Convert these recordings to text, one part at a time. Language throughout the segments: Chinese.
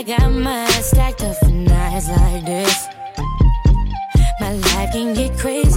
I got mine stacked up for nights like this. My life can get crazy.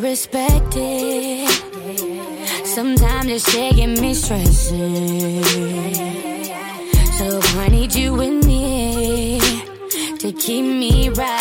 Respect it. Sometimes shit get me stressing. So I need you with me to keep me right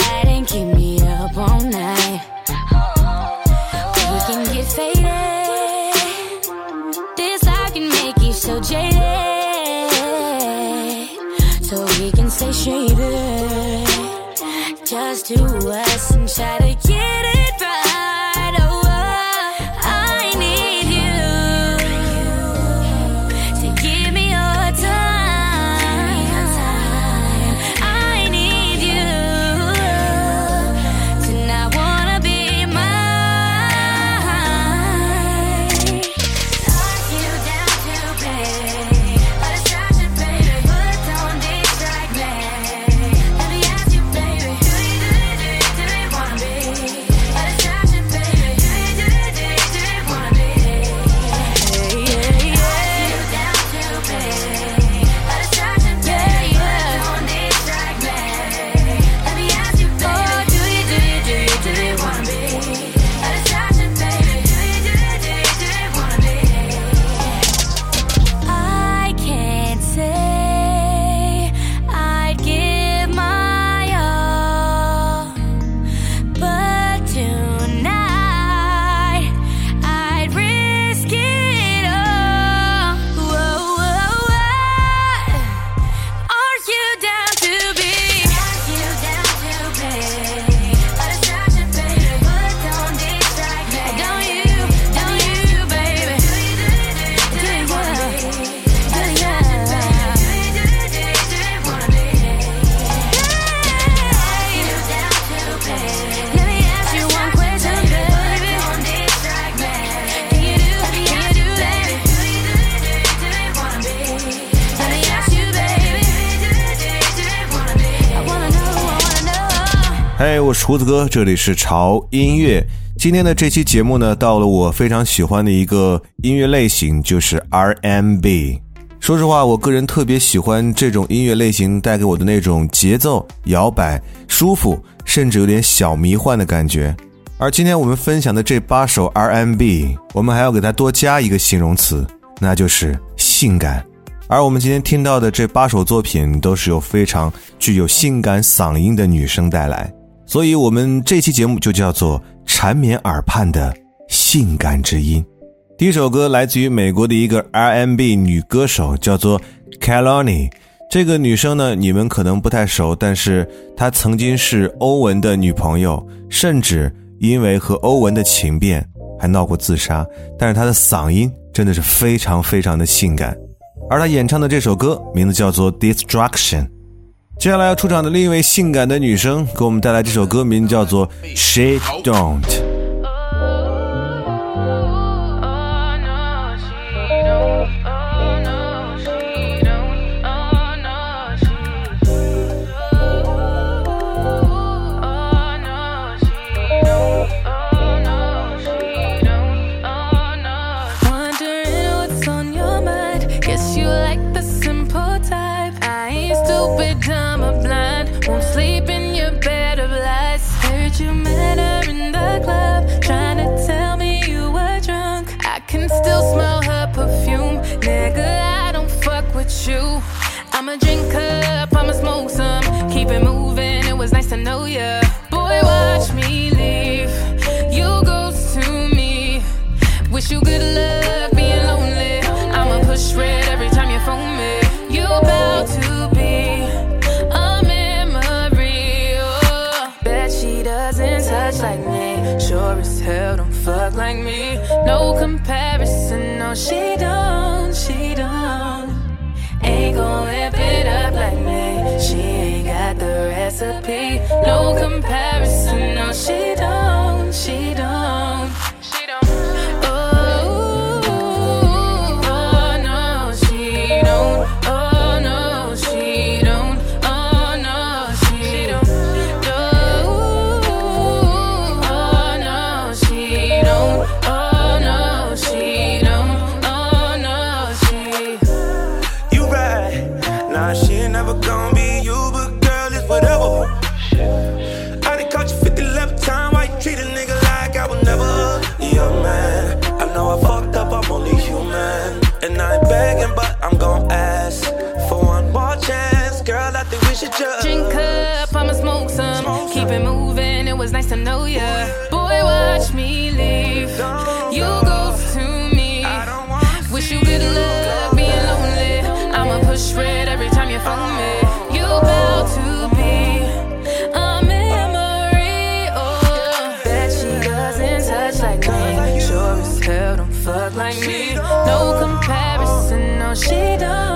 know. 嘿我是胡子哥，这里是潮音乐。今天的这期节目呢，到了我非常喜欢的一个音乐类型，就是 RMB。说实话，我个人特别喜欢这种音乐类型带给我的那种节奏、摇摆、舒服，甚至有点小迷幻的感觉。而今天我们分享的这八首 RMB，我们还要给它多加一个形容词，那就是性感。而我们今天听到的这八首作品，都是由非常具有性感嗓音的女生带来。所以我们这期节目就叫做缠绵耳畔的性感之音。第一首歌来自于美国的一个 R&B 女歌手，叫做 Kalani。这个女生呢，你们可能不太熟，但是她曾经是欧文的女朋友，甚至因为和欧文的情变还闹过自杀。但是她的嗓音真的是非常非常的性感，而她演唱的这首歌名字叫做《Destruction》。接下来要出场的另一位性感的女生，给我们带来这首歌，名叫做《She Don't》。Know ya. Boy, watch me leave. You ghost to me. Wish you good luck being lonely. I'ma push red every time you phone me. You about to be a memory. Oh, bet she doesn't touch like me. Sure as hell don't fuck like me. No comparison, no, she don't, recipe. No comparison, like me. No comparison, no, she don't.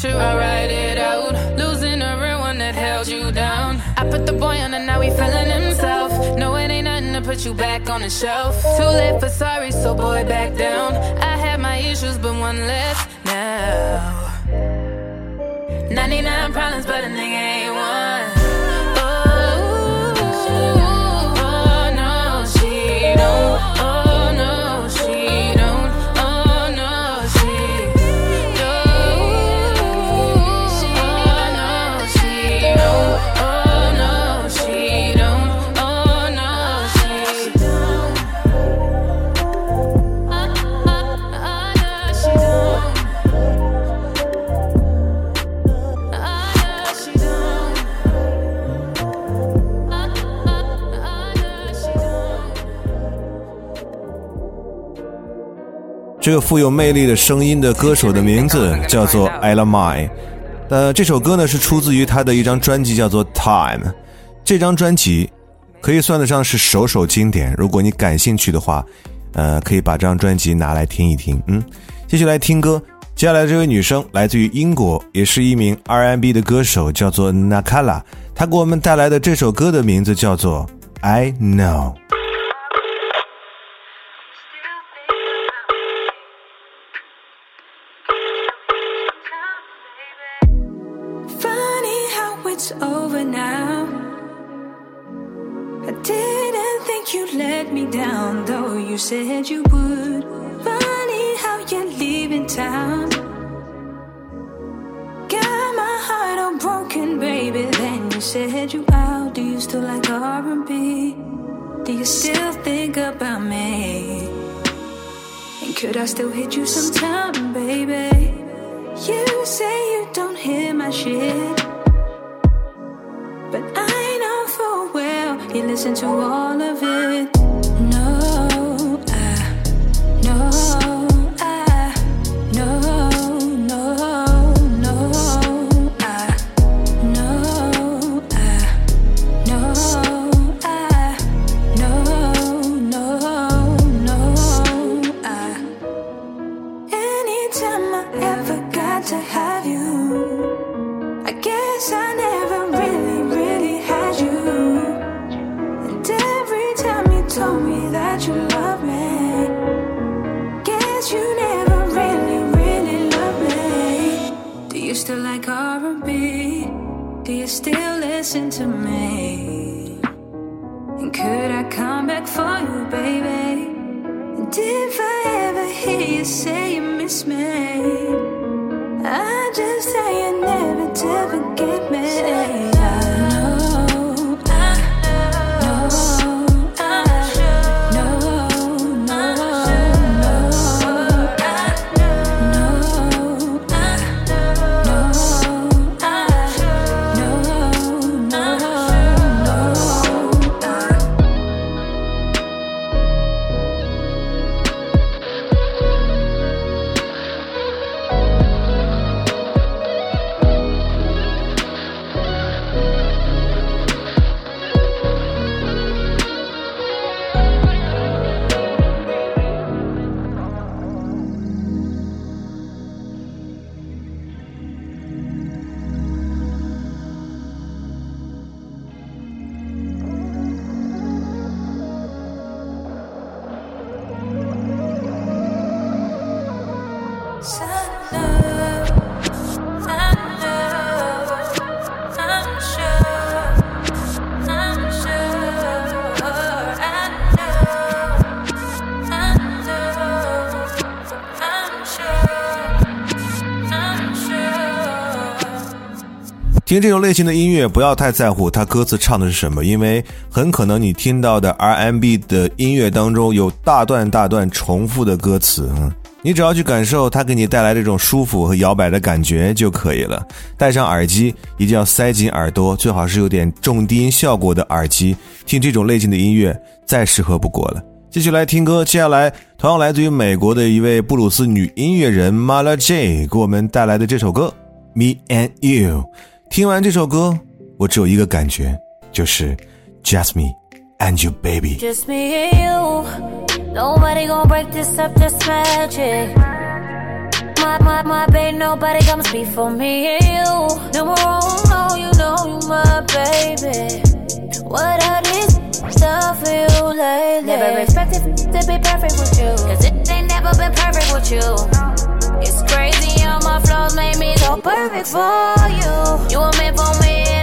Picture, I write it out. Losing a real one that held you down. I put the boy on and now he feeling himself. No, it ain't nothing to put you back on the shelf. Too late for sorry, so boy, back down. I had my issues, but one less now. 99 problems, but a nigga ain't one. 富有魅力的声音的歌手的名字叫做 Ella Mai，呃，这首歌呢是出自于他的一张专辑，叫做《Time》。这张专辑可以算得上是首首经典。如果你感兴趣的话，呃，可以把这张专辑拿来听一听。嗯，继续来听歌。接下来这位女生来自于英国，也是一名 R&B 的歌手，叫做 Nakala。她给我们带来的这首歌的名字叫做《I Know》。It's over now. I didn't think you'd let me down, though you said you would. Funny how you're leaving town. Got my heart all broken, baby. Then you said you out. Do you still like R&B? Do you still think about me? And could I still hit you sometime, baby? You say you don't hear my shit. Listen to all of it. That you love me, guess you never really, really loved me. Do you still like R&B? Do you still listen to me? And could I come back for you, baby? And if I ever hear you say you miss me, I just say you never to forget me. 听这种类型的音乐，不要太在乎它歌词唱的是什么，因为很可能你听到的 RMB 的音乐当中有大段大段重复的歌词。嗯，你只要去感受它给你带来这种舒服和摇摆的感觉就可以了。戴上耳机，一定要塞紧耳朵，最好是有点重低音效果的耳机，听这种类型的音乐再适合不过了。继续来听歌，接下来同样来自于美国的一位布鲁斯女音乐人 Mala J 给我们带来的这首歌《Me and You》。听完这首歌，我只有一个感觉，就是 Just me and you, baby。 Just me and you. Nobody gon' break this up, just magic. My, my, my babe, nobody comes before me and you. Number one, no, you know you my baby. What are these stuff for you lately? Never expected to be perfect with you. Cause it ain't never been perfect with you. It's crazy how my flaws made me so perfect for you. You were meant for me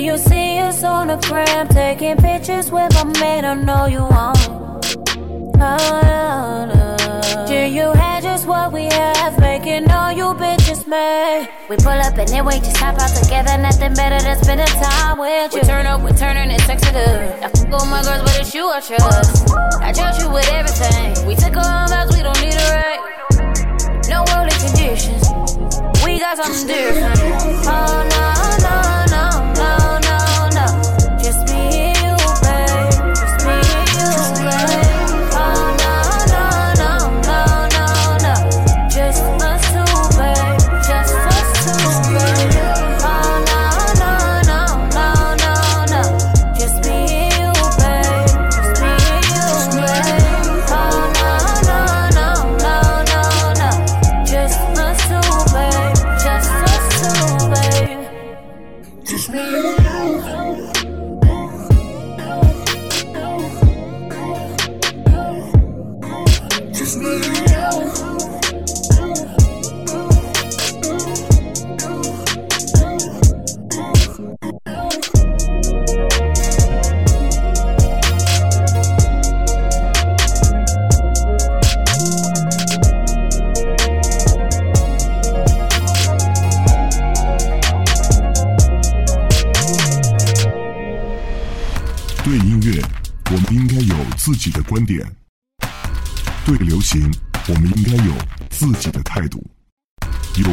yeah. You see us on the gram, taking pictures with my man, I know you want it. Oh, uh, no, no. Yeah, you had just what we have, making all you bitches mad. We pull up and then we just hop out together, nothing better than spending time with you. We turn up, we turning it sensitive. I fuck all my girls, but it's you I trust. I trust you with everything. We took own vows, we don't need a right. No worldly conditions. We got something different. Oh no,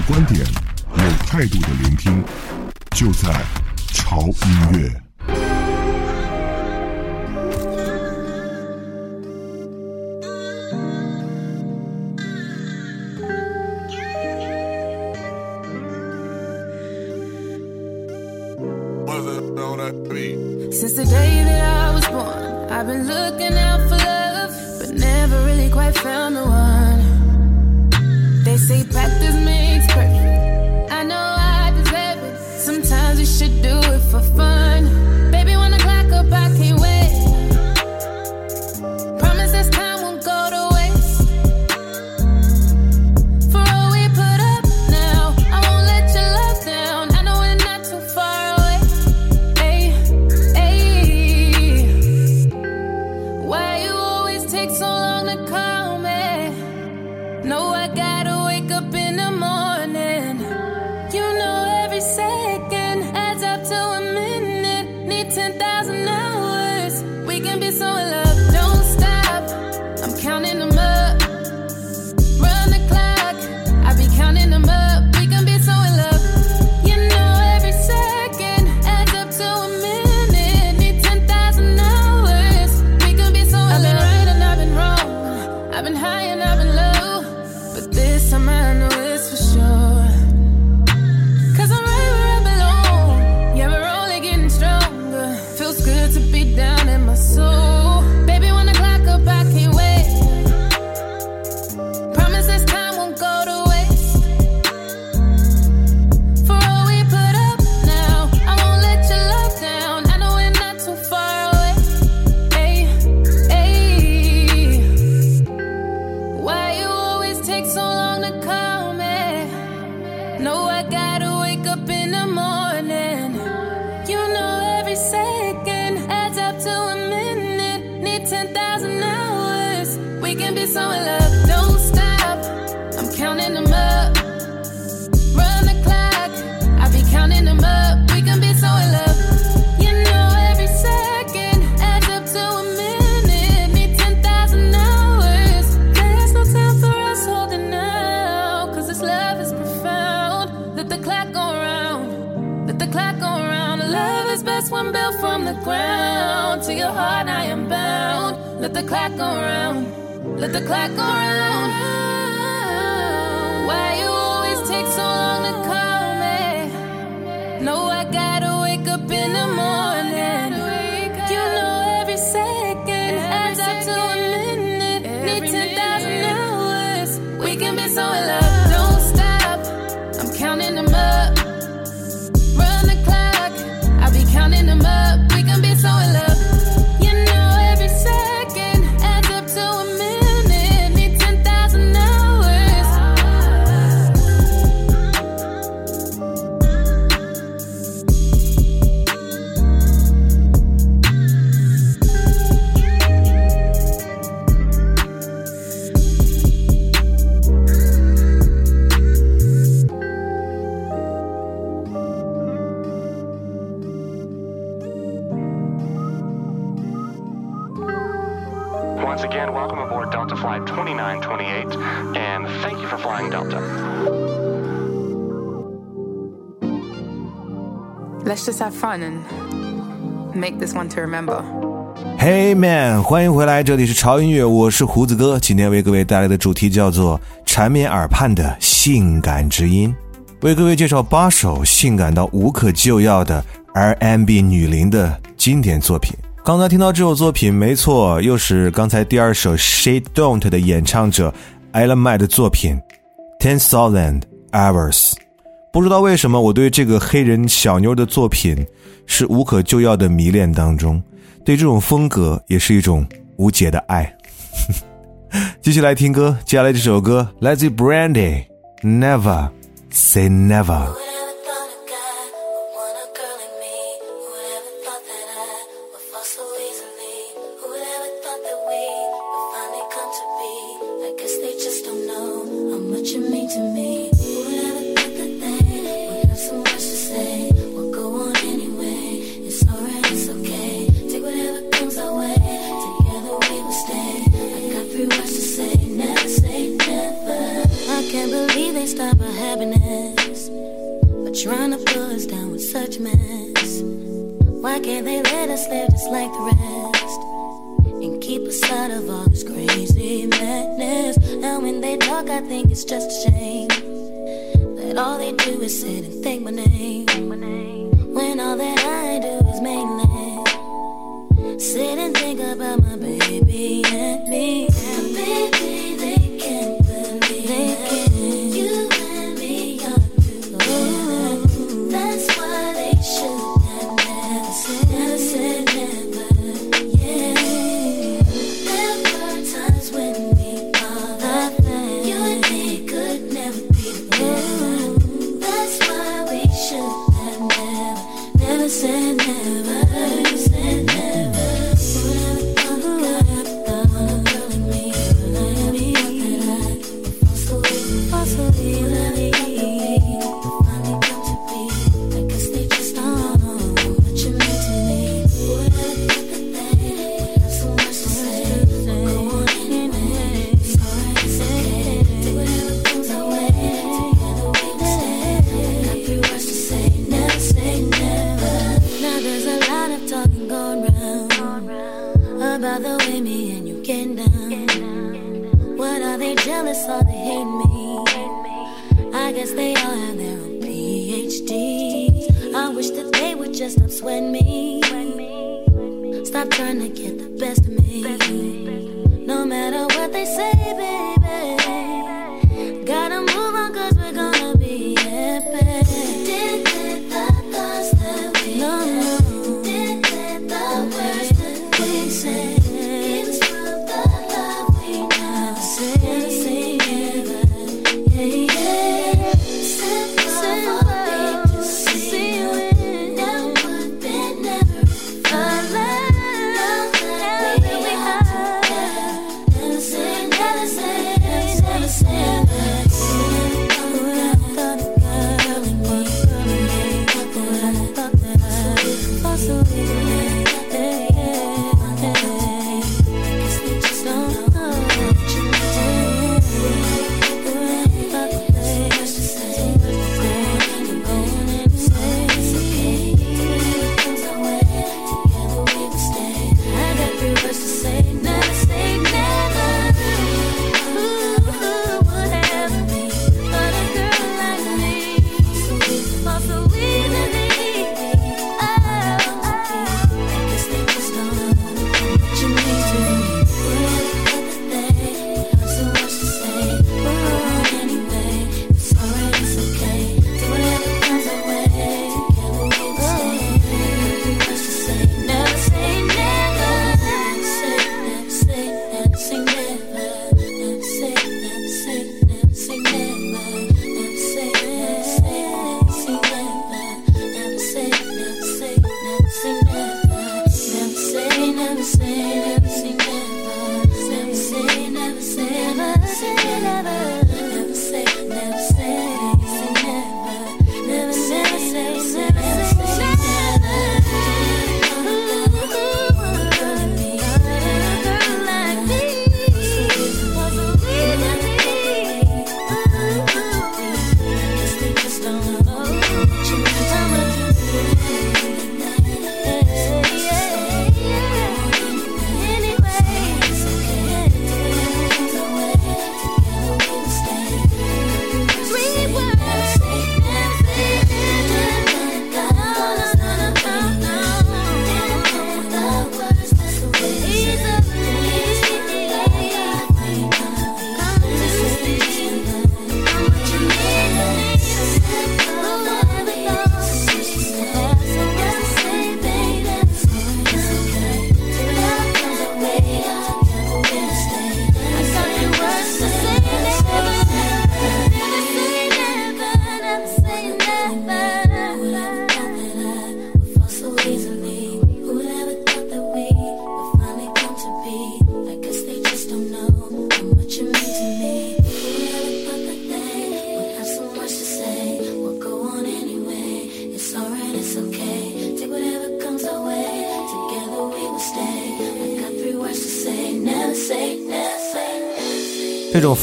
观点有态度的聆听就在潮音乐。Fun and make this one to remember. Hey man，欢迎回来，这里是潮音乐，我是胡子哥。今天为各位带来的主题叫做“缠绵耳畔的性感之音”，为各位介绍八首性感到无可救药的 RMB 女伶的经典作品。刚才听到这首作品，没错，又是刚才第二首《She Don't》的演唱者 Elle m a 的作品，《Ten Thousand Hours》。不知道为什么，我对这个黑人小妞的作品是无可救药的迷恋当中，对这种风格也是一种无解的爱。继续来听歌，接下来这首歌来自于 Brandy，Never Say Never。up happiness. But trying to pull us down with such mess. Why can't they let us live just like the rest? And keep us out of all this crazy madness. And when they talk, I think it's just a shame. That all they do is sit and think my name. When all that I do is mainly sit and think about my baby and me.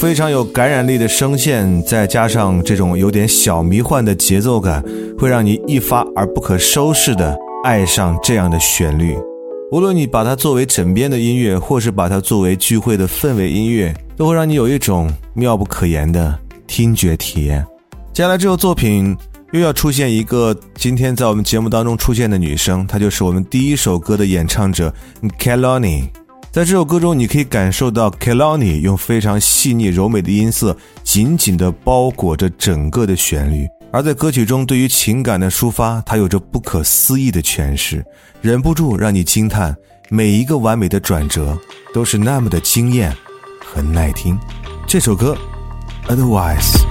非常有感染力的声线，再加上这种有点小迷幻的节奏感，会让你一发而不可收拾的爱上这样的旋律。无论你把它作为枕边的音乐，或是把它作为聚会的氛围音乐，都会让你有一种妙不可言的听觉体验。接下来这首作品又要出现一个今天在我们节目当中出现的女生，她就是我们第一首歌的演唱者 Kelani。在这首歌中，你可以感受到 Kelani 用非常细腻柔美的音色，紧紧地包裹着整个的旋律。而在歌曲中，对于情感的抒发，它有着不可思议的诠释，忍不住让你惊叹，每一个完美的转折都是那么的惊艳和耐听。这首歌，Otherwise。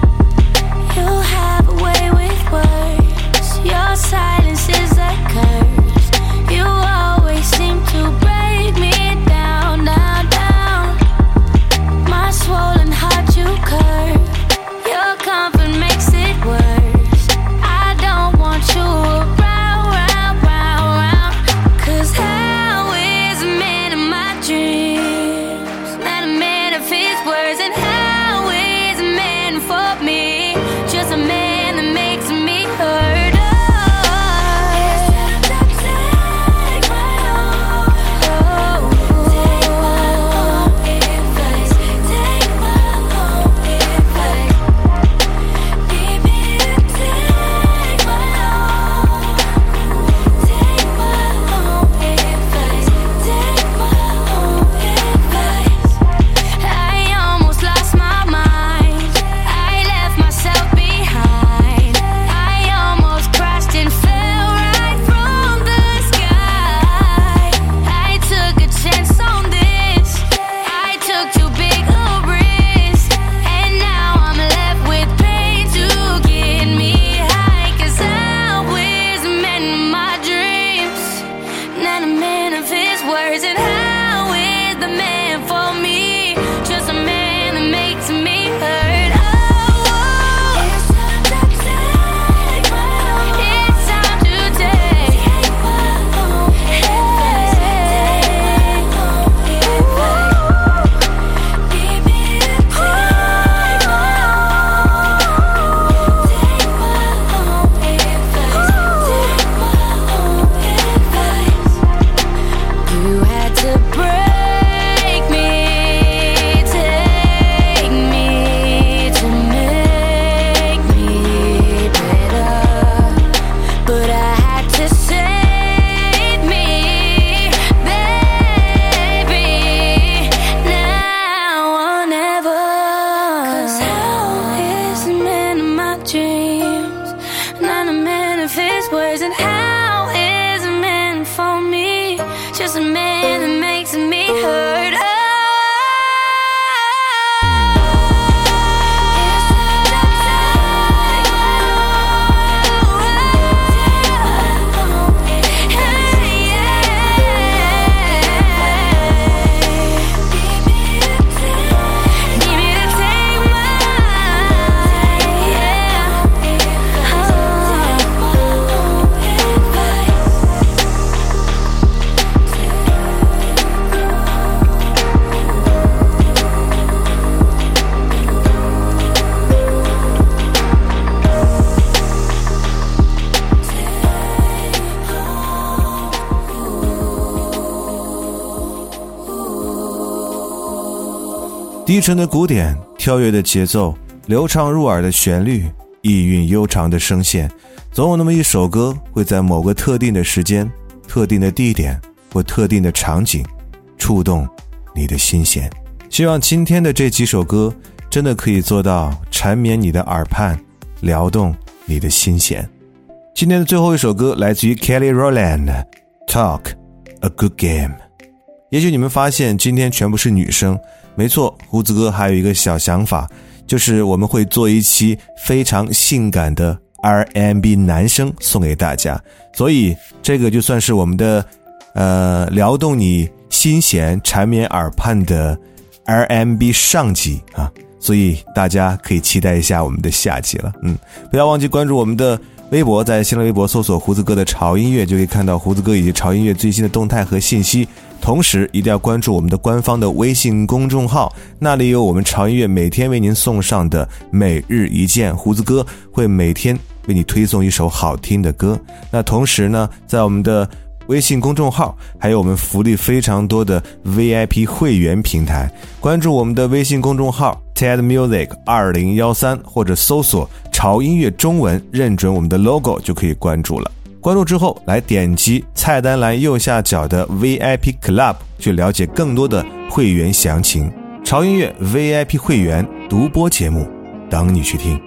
低沉的鼓点，跳跃的节奏，流畅入耳的旋律，意蕴悠长的声线，总有那么一首歌会在某个特定的时间、特定的地点或特定的场景，触动你的心弦。希望今天的这几首歌真的可以做到缠绵你的耳畔，撩动你的心弦。今天的最后一首歌来自于 Kelly Rowland，《Talk a Good Game》。也许你们发现今天全部是女生，没错，胡子哥还有一个小想法，就是我们会做一期非常性感的 RMB 男生送给大家，所以这个就算是我们的呃撩动你心弦、缠绵耳畔的 RMB 上集啊，所以大家可以期待一下我们的下集了。嗯，不要忘记关注我们的微博，在新浪微博搜索“胡子哥的潮音乐”，就可以看到胡子哥以及潮音乐最新的动态和信息。同时一定要关注我们的官方的微信公众号，那里有我们潮音乐每天为您送上的每日一见，胡子哥会每天为你推送一首好听的歌。那同时呢，在我们的微信公众号还有我们福利非常多的 VIP 会员平台，关注我们的微信公众号 TED Music 二零幺三，或者搜索“潮音乐中文”，认准我们的 logo 就可以关注了。关注之后，来点击菜单栏右下角的 VIP Club 去了解更多的会员详情。潮音乐 VIP 会员独播节目，等你去听。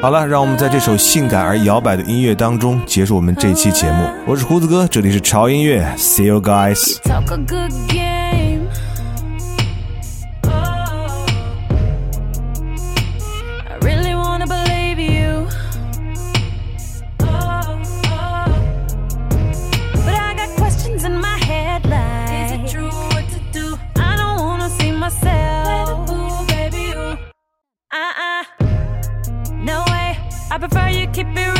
好了，让我们在这首性感而摇摆的音乐当中结束我们这期节目。我是胡子哥，这里是潮音乐，See you guys。I prefer you keep it real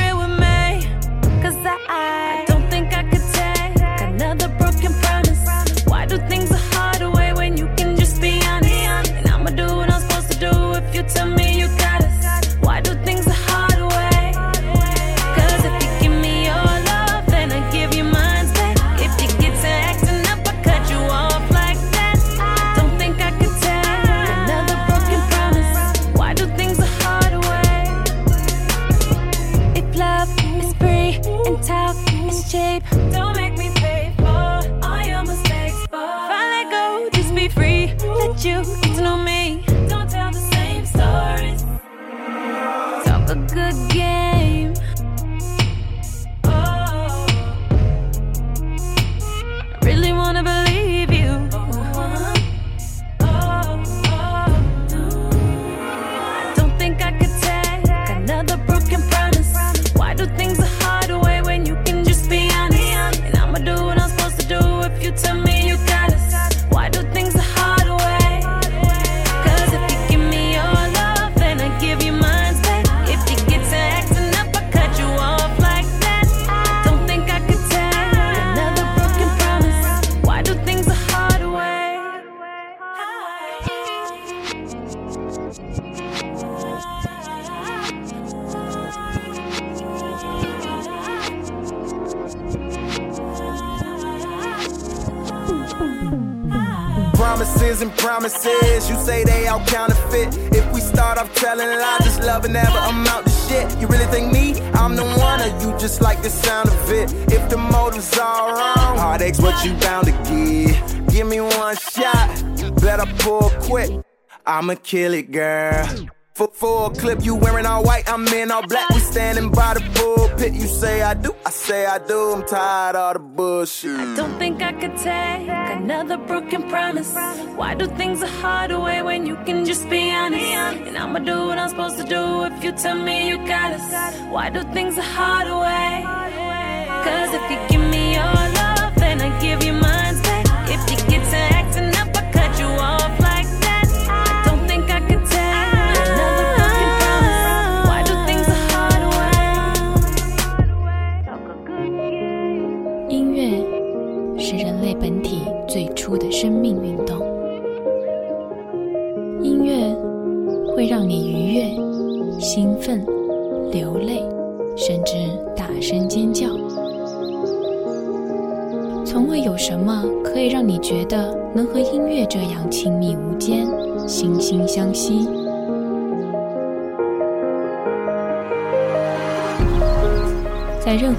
I'ma kill it, girl. For, for a clip, you wearing all white, I'm in all black. We standing by the pulpit. You say I do, I say I do. I'm tired of the bullshit. I don't think I could take another broken promise. Why do things the hard way when you can just be honest? And I'ma do what I'm supposed to do if you tell me you got us. Why do things the hard way? Cause if you